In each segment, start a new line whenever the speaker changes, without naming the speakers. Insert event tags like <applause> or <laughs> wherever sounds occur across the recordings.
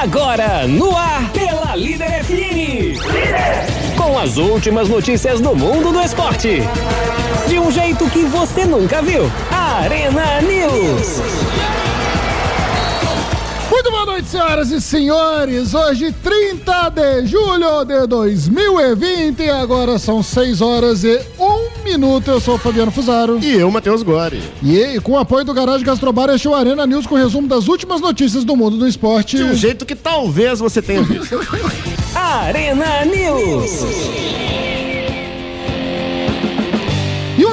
Agora, no ar, pela Líder FM. Com as últimas notícias do mundo do esporte. De um jeito que você nunca viu. Arena News.
Muito boa noite, senhoras e senhores. Hoje, 30 de julho de 2020. Agora são 6 horas e 1 minuto. Eu sou o Fabiano Fusaro.
E eu, Matheus Gori.
E com o apoio do Garagem Gastrobar, este é o Arena News com resumo das últimas notícias do mundo do esporte.
De um jeito que talvez você tenha visto. <laughs>
Arena News.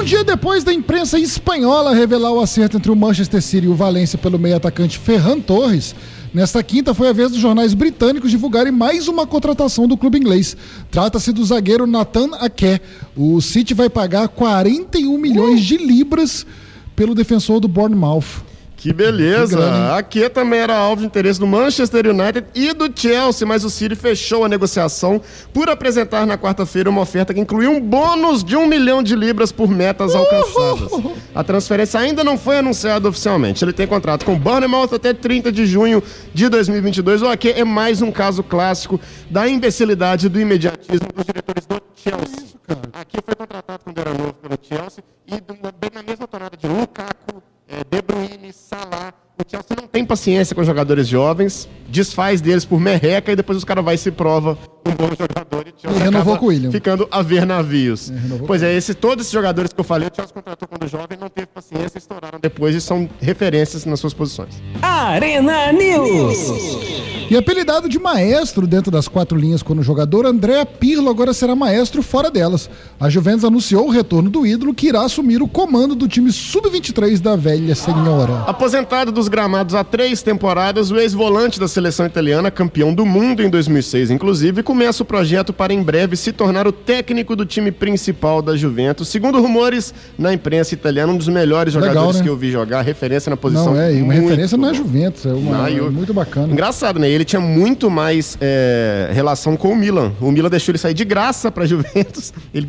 Dia depois da imprensa espanhola revelar o acerto entre o Manchester City e o Valência pelo meio atacante Ferran Torres, nesta quinta foi a vez dos jornais britânicos divulgarem mais uma contratação do clube inglês. Trata-se do zagueiro Nathan Ake. O City vai pagar 41 milhões de libras pelo defensor do Bournemouth.
Que beleza!
Que
Aqui também era alvo de interesse do Manchester United e do Chelsea, mas o City fechou a negociação por apresentar na quarta-feira uma oferta que incluía um bônus de um milhão de libras por metas alcançadas. A transferência ainda não foi anunciada oficialmente. Ele tem contrato com o Bournemouth até 30 de junho de 2022. O Ake é mais um caso clássico da imbecilidade e do imediatismo dos diretores do Chelsea. Aqui foi contratado quando era novo pelo Chelsea e bem na mesma tornada de Lukaku, é, De Bruyne, Salah. O Chelsea não tem paciência com jogadores jovens, desfaz deles por merreca e depois os caras vai e se prova um bom jogador Chelsea
E renovou com o William.
ficando a ver navios.
renovou
pois é, esse, todos esses jogadores que eu falei, o Chelsea contratou quando jovem, não teve paciência, estouraram depois e são referências nas suas posições.
Arena News.
E apelidado de maestro dentro das quatro linhas quando jogador, André Pirlo agora será maestro fora delas. A Juventus anunciou o retorno do ídolo que irá assumir o comando do time sub-23 da velha senhora.
Aposentado dos gramados há três temporadas, o ex-volante da seleção italiana, campeão do mundo em 2006, inclusive, começa o projeto para em breve se tornar o técnico do time principal da Juventus. Segundo rumores na imprensa italiana, um dos melhores
Legal,
jogadores
né?
que eu vi jogar, referência na posição.
Não, é, e uma referência na. Juventus, é uma,
Na Ju-
muito bacana.
Engraçado, né? Ele tinha muito mais é, relação com o Milan. O Milan deixou ele sair de graça para <laughs> Juventus. Ele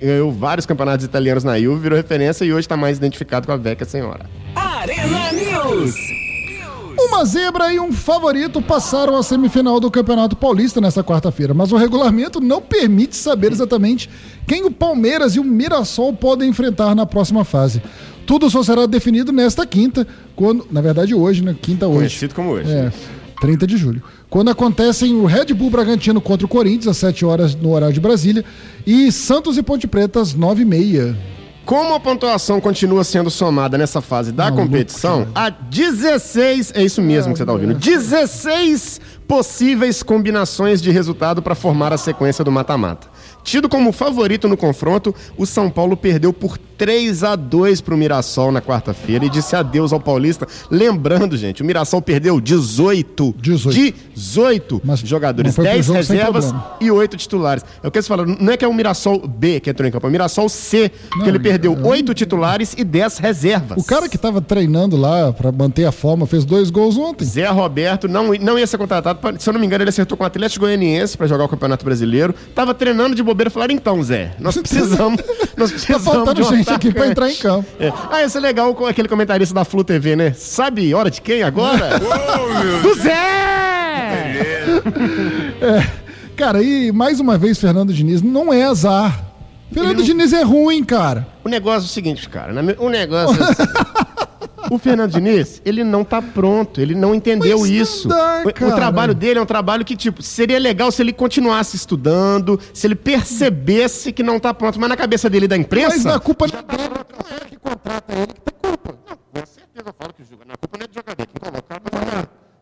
ganhou vários campeonatos italianos na Juve, virou referência e hoje está mais identificado com a Vecchia Senhora.
Arena News.
Uma zebra e um favorito passaram a semifinal do Campeonato Paulista nesta quarta-feira, mas o regulamento não permite saber exatamente quem o Palmeiras e o Mirassol podem enfrentar na próxima fase. Tudo só será definido nesta quinta, quando, na verdade hoje, né? Quinta hoje.
Conhecido como hoje.
É, 30 de julho. Quando acontecem o Red Bull Bragantino contra o Corinthians, às 7 horas no horário de Brasília, e Santos e Ponte Preta às 9 h 30
Como a pontuação continua sendo somada nessa fase da
Maluco,
competição, há 16, é isso mesmo que você está ouvindo, 16 possíveis combinações de resultado para formar a sequência do mata-mata. Tido como favorito no confronto, o São Paulo perdeu por 3 a 2 para o Mirassol na quarta-feira e disse adeus ao Paulista. Lembrando, gente, o Mirassol perdeu 18,
18.
18
Mas
jogadores,
não foi pro
10
jogo sem
reservas e 8 titulares. É o que eles não é que é o Mirassol B que entrou em campo, é o Mirassol C,
Não,
que ele perdeu
um-
8 titulares e 10 reservas.
O cara que tava treinando lá pra manter a forma fez dois gols ontem.
Zé Roberto não, não ia ser contratado, pra- se eu não me engano, ele acertou com o Atlético Goianiense para jogar o Campeonato Brasileiro. Tava treinando de bobeira, falaram: "Então, Zé, nós precisamos, <laughs> nós
Tá
precisamos
faltando
de um
gente aqui pra
atacante."
entrar em campo.
É. Ah, isso é legal com aquele comentarista da Flu TV, né? Sabe hora de quem agora? <laughs> Do Zé!
Cara, e mais uma vez, Fernando Diniz não é azar. Fernando Diniz é ruim, cara.
O negócio é o seguinte, cara. O negócio é <laughs> o Fernando Diniz, ele não tá pronto, ele não entendeu
Mas não
isso.
dá,
O- o, trabalho dele é um trabalho que, tipo, seria legal se ele continuasse estudando, se ele percebesse que não tá pronto, mas na cabeça dele da imprensa.
Mas na culpa não
Não é que contrata ele que tem culpa. Não, com certeza eu falo que o jogo. Na culpa não é do jogador, quem colocar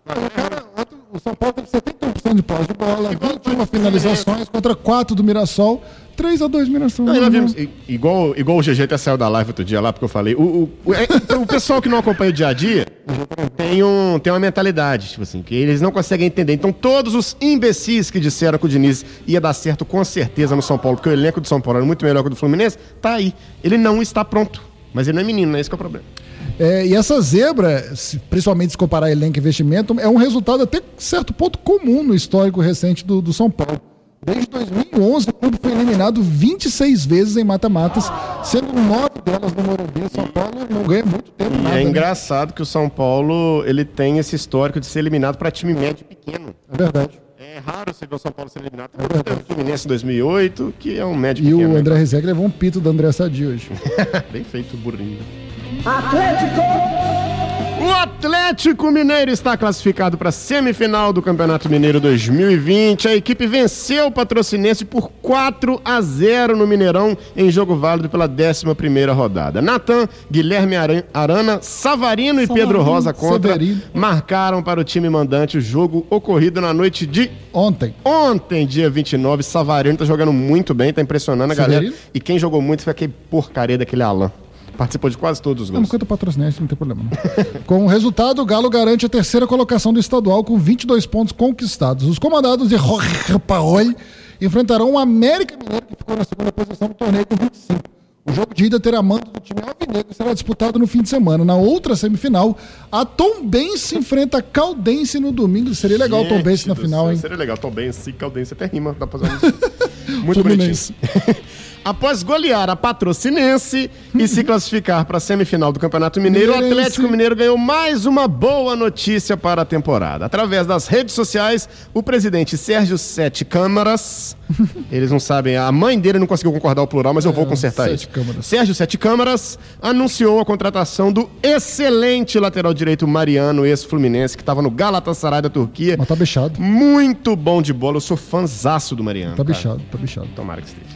O cara, ontem, o São Paulo teve 71% de posse de bola, 21 finalizações contra 4 do Mirassol, 3 a 2 Mirassol.
Não, vimos, igual, igual o GG até saiu da live outro dia lá, porque eu falei. O, o, o, é, o pessoal que não acompanha o dia a dia tem, um, tem uma mentalidade, tipo assim, que eles não conseguem entender. Então, todos os imbecis que disseram que o Diniz ia dar certo com certeza no São Paulo, porque o elenco do São Paulo era muito melhor que o do Fluminense, tá aí. Ele não está pronto. Mas ele não é menino, não é esse que é o problema.
É, e essa zebra, principalmente se comparar elenco e investimento, é um resultado até certo ponto comum no histórico recente do, do São Paulo. Desde 2011, o clube foi eliminado 26 vezes em mata-matas, sendo nove delas no Morumbi. O São Paulo não ganha muito tempo
E
nada,
é
né?
engraçado que o São Paulo ele tem esse histórico de ser eliminado para time médio e pequeno.
É verdade.
É raro você ver o São Paulo ser eliminado. É o Fluminense em 2008, que é um médico
E
pequeno,
o
né?
André Rizek levou um pito do André Sadi hoje. <laughs>
Bem feito, burrinho. O Atlético Mineiro está classificado para a semifinal do Campeonato Mineiro 2020. A equipe venceu o Patrocinense por 4 a 0 no Mineirão em jogo válido pela 11ª rodada. Natan, Guilherme Aran- Arana, Savarino e
Savarino,
Pedro Rosa contra
Severino.
marcaram para o time mandante o jogo ocorrido na noite de
Ontem.
Ontem, dia 29, Savarino tá jogando muito bem, tá impressionando a galera. E quem jogou muito foi aquele porcaria daquele Alan. Participou de quase todos os
Não,
gols.
quanto patrocinante, não tem problema. Não. <laughs> com o resultado, o Galo garante a terceira colocação do estadual com 22 pontos conquistados. Os comandados de Jorge Paoli enfrentarão o América Mineiro, que ficou na segunda posição do torneio com 25. O jogo de ida terá mando do time alvinegro e será disputado no fim de semana. Na outra semifinal, a Tombense enfrenta a Caldense no domingo. Seria legal o Tombense na final,
céu,
hein?
Seria legal. Tombense, Caldense até rima. Dá pra fazer um... <laughs> Muito bonitinho. <laughs> Após golear a Patrocinense e se classificar para a semifinal do Campeonato Mineiro, o. Atlético Mineiro ganhou mais uma boa notícia para a temporada. Através das redes sociais, o presidente Sérgio Sete Câmaras, <laughs> eles não sabem, a mãe dele não conseguiu concordar o plural, mas eu vou consertar
Sete
isso.
Câmaras.
Sérgio Sete Câmaras anunciou a contratação do excelente lateral direito Mariano, ex-fluminense, que estava no Galatasaray da Turquia.
Mas tá bichado.
Muito bom de bola, eu sou fãzaço do Mariano.
Tá bichado, tá bichado.
Tomara que esteja.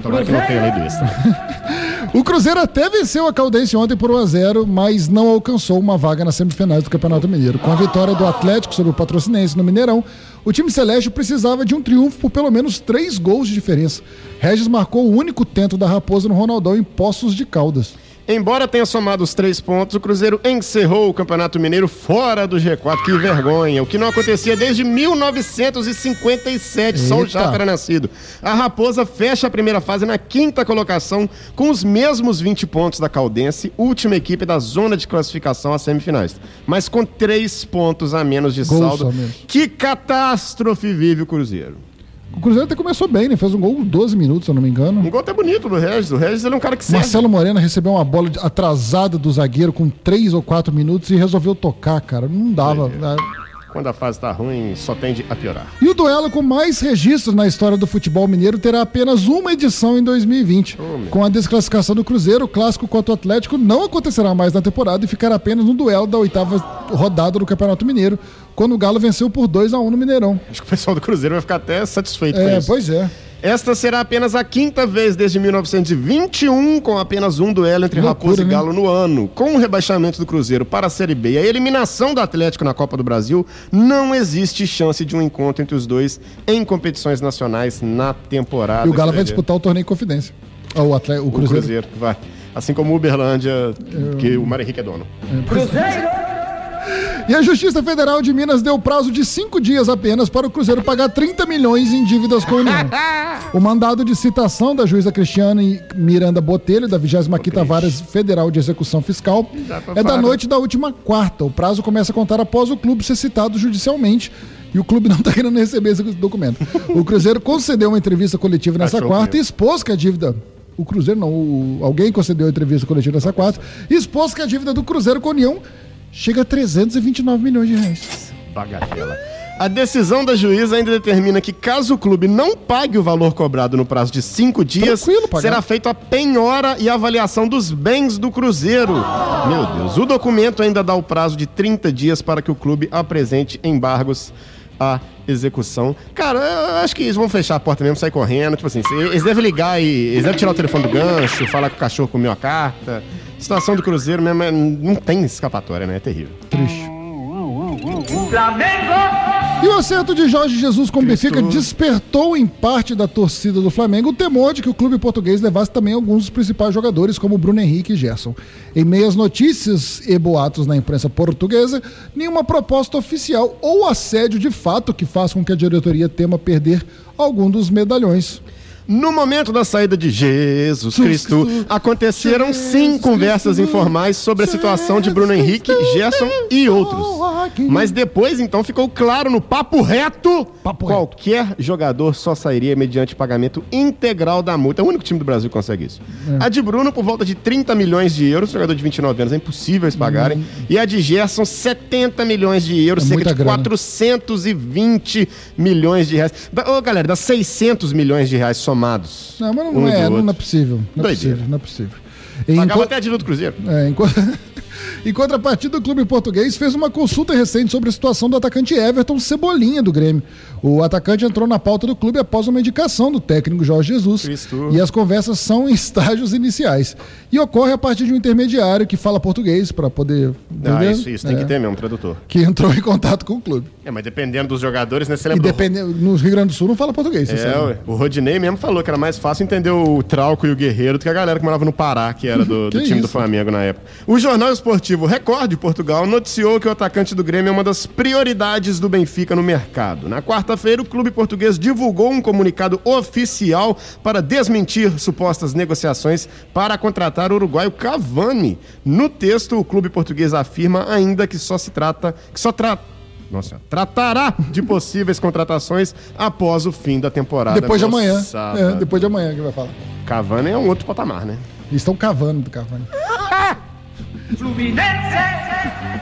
Tomara que não tenha extra. <laughs>
O Cruzeiro até venceu a Caldense ontem por 1x0, mas não alcançou uma vaga nas semifinais do Campeonato Mineiro. Com a vitória do Atlético sobre o Patrocinense no Mineirão, o time celeste precisava de um triunfo por pelo menos três gols de diferença. Regis marcou o único tento da Raposa no Ronaldão em Poços de Caldas.
Embora tenha somado os três pontos, o Cruzeiro encerrou o Campeonato Mineiro fora do G4. Que vergonha! O que não acontecia desde 1957, só o. Japa era nascido. A Raposa fecha a primeira fase na quinta colocação, com os mesmos 20 pontos da Caldense, última equipe da zona de classificação às semifinais. Mas com três pontos a menos de saldo. Que catástrofe vive o Cruzeiro.
O Cruzeiro até começou bem, né? Fez um gol em 12 minutos, se eu não me engano.
Um gol até bonito do Regis. O Regis ele é um cara que serve.
Marcelo Moreno recebeu uma bola atrasada do zagueiro com 3 ou 4 minutos e resolveu tocar, cara. Não dava.
Quando a fase tá ruim, só tende a piorar.
E o duelo com mais registros na história do futebol mineiro terá apenas uma edição em 2020. com a desclassificação do Cruzeiro, o clássico contra o Atlético não acontecerá mais na temporada e ficará apenas no duelo da oitava rodada do Campeonato Mineiro, quando o Galo venceu por 2 a 1 no Mineirão.
Acho que o pessoal do Cruzeiro vai ficar até satisfeito com
É,
isso.
pois é.
Esta será apenas a quinta vez desde 1921, com apenas um duelo entre
Loucura,
Raposa e? Galo no ano. Com o rebaixamento do Cruzeiro para a Série B e a eliminação do Atlético na Copa do Brasil, não existe chance de um encontro entre os dois em competições nacionais na temporada.
E o Galo vai disputar o torneio Confidência. Ah, O, Atlético, o
o
Cruzeiro.
Cruzeiro. vai. Assim como o Uberlândia, que o Mário Henrique é dono.
E a Justiça Federal de Minas deu prazo de cinco dias apenas para o Cruzeiro pagar 30 milhões em dívidas com a União. <laughs> O mandado de citação da juíza Cristiane Miranda Botelho, da 25ª Vara Federal de Execução Fiscal, é da
falar.
noite da última quarta. O prazo começa a contar após o clube ser citado judicialmente. E o clube <laughs> não está querendo receber esse documento. O Cruzeiro concedeu uma entrevista coletiva nessa
Achou
quarta e expôs que a dívida. O Cruzeiro não, o- alguém concedeu a entrevista coletiva nessa quarta e expôs que a dívida do Cruzeiro com a União chega a 329 milhões de reais.
Bagatela. A decisão da juíza ainda determina que, caso o clube não pague o valor cobrado no prazo de cinco dias, será feita a penhora e avaliação dos bens do Cruzeiro. Meu Deus. O documento ainda dá o prazo de 30 dias para que o clube apresente embargos à execução. Cara, eu acho que eles vão fechar a porta mesmo, sair correndo. Tipo assim, eles devem ligar e. Eles devem tirar o telefone do gancho, falar que o cachorro comeu a carta. A situação do Cruzeiro mesmo é- não tem escapatória, né? É terrível.
Triste. E o acerto de Jorge Jesus com o Benfica despertou em parte da torcida do Flamengo o temor de que o clube português levasse também alguns dos principais jogadores, como Bruno Henrique e Gerson. Em meias notícias e boatos na imprensa portuguesa, nenhuma proposta oficial ou assédio de fato que faça com que a diretoria tema perder algum dos medalhões.
No momento da saída de Jesus Cristo, aconteceram sim conversas informais sobre a situação de Bruno Henrique, Gerson e outros. Mas depois, então, ficou claro no papo reto,
Papo reto.
qualquer jogador só sairia mediante pagamento integral da multa. É o único time do Brasil que consegue isso.
É.
A de Bruno, por volta de 30 milhões de euros, jogador de 29 anos, é impossível eles pagarem. E a de Gerson, 70 milhões de euros,
Hum. É
cerca de
grana.
420 milhões de reais. Ô, galera, dá 600 milhões de reais somados.
Não, mas não,
Um
é, não é possível. Não é
Doideira.
possível, não é possível.
Pagava
Enqu-
até a dívida do Cruzeiro.
É, co- <laughs> <laughs> em contrapartida, o clube português fez uma consulta recente sobre a situação do atacante Everton Cebolinha do Grêmio. O atacante entrou na pauta do clube após uma indicação do técnico Jorge Jesus.
Cristo.
E as conversas são em <laughs> estágios iniciais. E ocorre a partir de um intermediário que fala português para poder.
Ah, isso, isso. Tem
É,
que ter mesmo, tradutor.
Que entrou <laughs> em contato com o clube.
É, mas dependendo dos jogadores, né? Você
E
lembra?
depende, no Rio Grande do Sul não fala português,
É, o Rodinei mesmo falou que era mais fácil entender o Trauco e o Guerreiro do que a galera que morava no Pará, que era do, do time do
isso?
Flamengo na época. O jornal esportivo Record de Portugal noticiou que o atacante do Grêmio é uma das prioridades do Benfica no mercado. Na quarta-feira, o clube português divulgou um comunicado oficial para desmentir supostas negociações para contratar o uruguaio Cavani. No texto, o clube português afirma ainda que só se trata, que só trata nossa, tratará de possíveis contratações após o fim da temporada.
Depois de amanhã. É, depois de amanhã que vai falar.
Cavani é um outro patamar, né?
Eles estão cavando do Cavani. <laughs>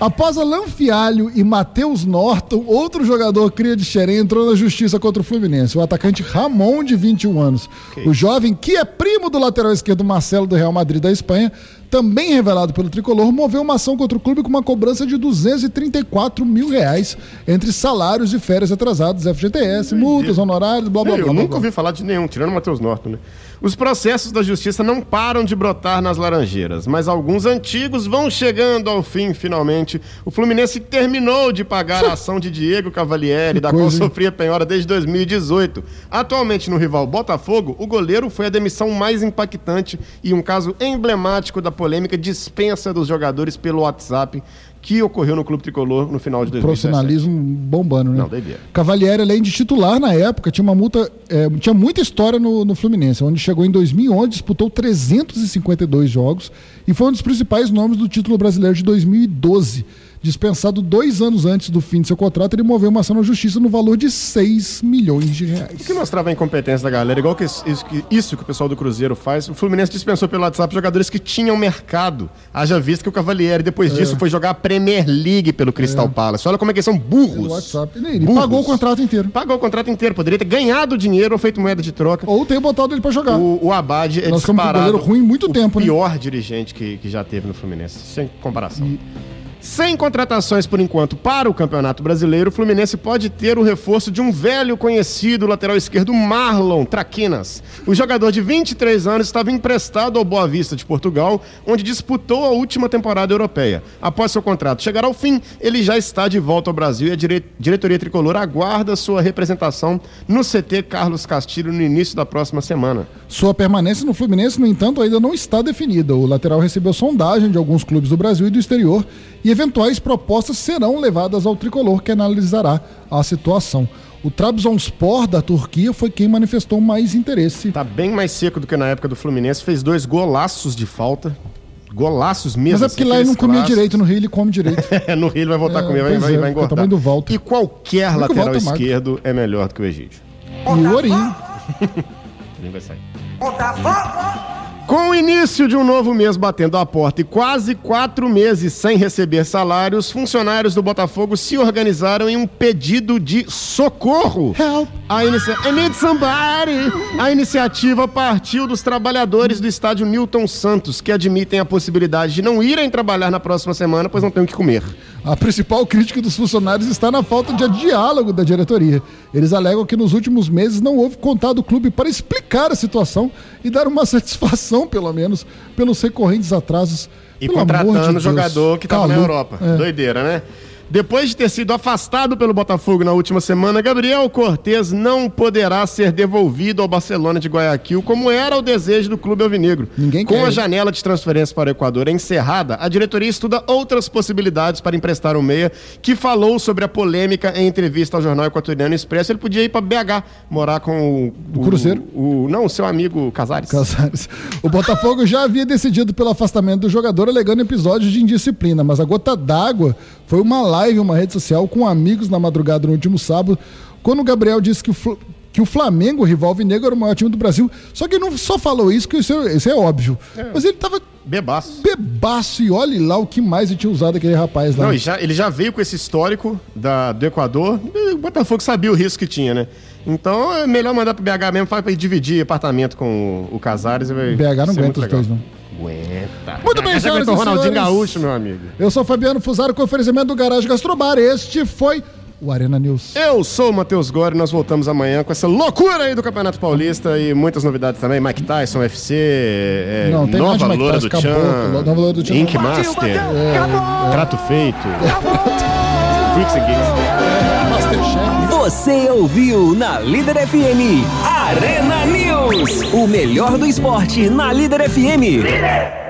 Após Alan Fialho e Matheus Norton, outro jogador cria de Xerém entrou na justiça contra o Fluminense, o atacante Ramon, de 21 anos. O jovem, que é primo do lateral esquerdo Marcelo do Real Madrid da Espanha, também revelado pelo Tricolor, moveu uma ação contra o clube com uma cobrança de 234 mil reais entre salários e férias atrasados, FGTS, multas, honorários, blá blá blá.
Eu
blá,
nunca
blá.
ouvi falar de nenhum, tirando o Matheus Norton, né? Os processos da justiça não param de brotar nas Laranjeiras, mas alguns antigos vão chegando ao fim, finalmente. O Fluminense terminou de pagar a ação de Diego Cavalieri, da qual sofria penhora desde 2018. Atualmente no rival Botafogo, o goleiro foi a demissão mais impactante e um caso emblemático da polêmica dispensa dos jogadores pelo WhatsApp que ocorreu no Clube Tricolor no final de 2017.
Profissionalismo bombando, né?
Não, doideira.
Cavalieri, além de titular na época, tinha uma multa, é, tinha muita história no, no Fluminense, onde chegou em 2011, disputou 352 jogos e foi um dos principais nomes do título brasileiro de 2012. Dispensado dois anos antes do fim de seu contrato, ele moveu uma ação na justiça no valor de 6 milhões de
O
reais.
que mostrava a incompetência da galera, igual que isso, que isso que o pessoal do Cruzeiro faz, o Fluminense dispensou pelo WhatsApp jogadores que tinham mercado. Haja visto que o Cavalieri, depois disso, foi jogar a Premier League pelo Crystal Palace. Olha como é que eles são burros.
WhatsApp. Ele
Burros.
pagou o contrato inteiro.
Pagou o contrato inteiro. Poderia ter ganhado dinheiro ou feito moeda de troca.
Ou ter botado ele pra jogar.
O, o Abad é
Nós ficamos com um
disparado
goleiro ruim muito
o
tempo, né?
pior dirigente que, que já teve no Fluminense, sem comparação. Sem contratações por enquanto para o Campeonato Brasileiro, o Fluminense pode ter o reforço de um velho conhecido lateral esquerdo, Marlon Traquinas. O jogador de 23 anos estava emprestado ao Boa Vista de Portugal, onde disputou a última temporada europeia. Após seu contrato chegar ao fim, ele já está de volta ao Brasil e a dire- diretoria tricolor aguarda sua representação no CT Carlos Castilho no início da próxima semana.
Sua permanência no Fluminense, no entanto, ainda não está definida. O lateral recebeu sondagem de alguns clubes do Brasil e do exterior e eventuais propostas serão levadas ao tricolor que analisará a situação. O Trabzonspor da Turquia foi quem manifestou mais interesse.
Tá bem mais seco do que na época do Fluminense. Fez dois golaços de falta. Golaços mesmo.
Mas é
assim,
porque lá ele não comia
clássicos.
direito, no Rio ele come direito. <laughs>
É, no Rio ele vai voltar
É,
a comer, vai, vai,
é,
vai
o
engordar.
do Walter.
E qualquer
Porque o
lateral
é magro.
esquerdo é melhor do que o Egídio.
e o Ourinho. <laughs>
Nem vai sair. Com o início de um novo mês batendo a porta e quase quatro meses sem receber salários, funcionários do Botafogo se organizaram em um pedido de socorro.
Help.
A inicia... I need somebody! A iniciativa partiu dos trabalhadores do estádio Newton Santos, que admitem a possibilidade de não irem trabalhar na próxima semana, pois não têm o que comer.
A principal crítica dos funcionários está na falta de diálogo da diretoria. Eles alegam que nos últimos meses não houve contato do clube para explicar a situação e dar uma <laughs> satisfação, pelo menos, pelos recorrentes atrasos.
E
Pelo de
contratando
Deus.
jogador que estava na. Europa.
É.
Doideira, né? Depois de ter sido afastado pelo Botafogo na última semana, Gabriel Cortes não poderá ser devolvido ao Barcelona de Guayaquil, como era o desejo do clube alvinegro.
Ninguém
Com
quer.
a janela de transferência para o Equador encerrada, a diretoria estuda outras possibilidades para emprestar o meia, que falou sobre a polêmica em entrevista ao jornal equatoriano Expresso. Ele podia ir para BH, morar com o,
O Cruzeiro?
O, não, o seu amigo Casares.
Casares. O Botafogo já havia decidido pelo afastamento do jogador alegando episódios de indisciplina, mas a gota d'água foi uma live, uma rede social com amigos na madrugada no último sábado, quando o Gabriel disse que o, Fl- que o Flamengo, o rival negro, era o maior time do Brasil. Só que ele não só falou isso, que isso é, isso é óbvio. Mas ele tava
Bebaço.
bebaço e olhe lá o que mais ele tinha usado aquele rapaz lá.
Não, e já- ele já veio com esse histórico da, do Equador. O Botafogo sabia o risco que tinha, né? Então é melhor mandar pro BH mesmo, faz pra ele dividir apartamento com o, o Casares. e
BH não aguenta os dois, não.
Aguenta.
Muito bem, senhoras e
Ronaldinho
senhores.
Gaúcho, meu amigo.
Eu sou Fabiano Fusaro com oferecimento do Garagem Gastrobar. Este foi o Arena News.
Eu sou o Matheus Gore nós voltamos amanhã com essa loucura aí do Campeonato Paulista e muitas novidades também. Mike Tyson, UFC, é,
Não, tem
Nova Loura do
acabou.
Chan,
Nova Loura do Chan.
Ink Master,
É.
Trato Feito, Freaks and Geeks.
Masterchef.
Você ouviu na Líder FM Arena News. O melhor do esporte na Líder FM.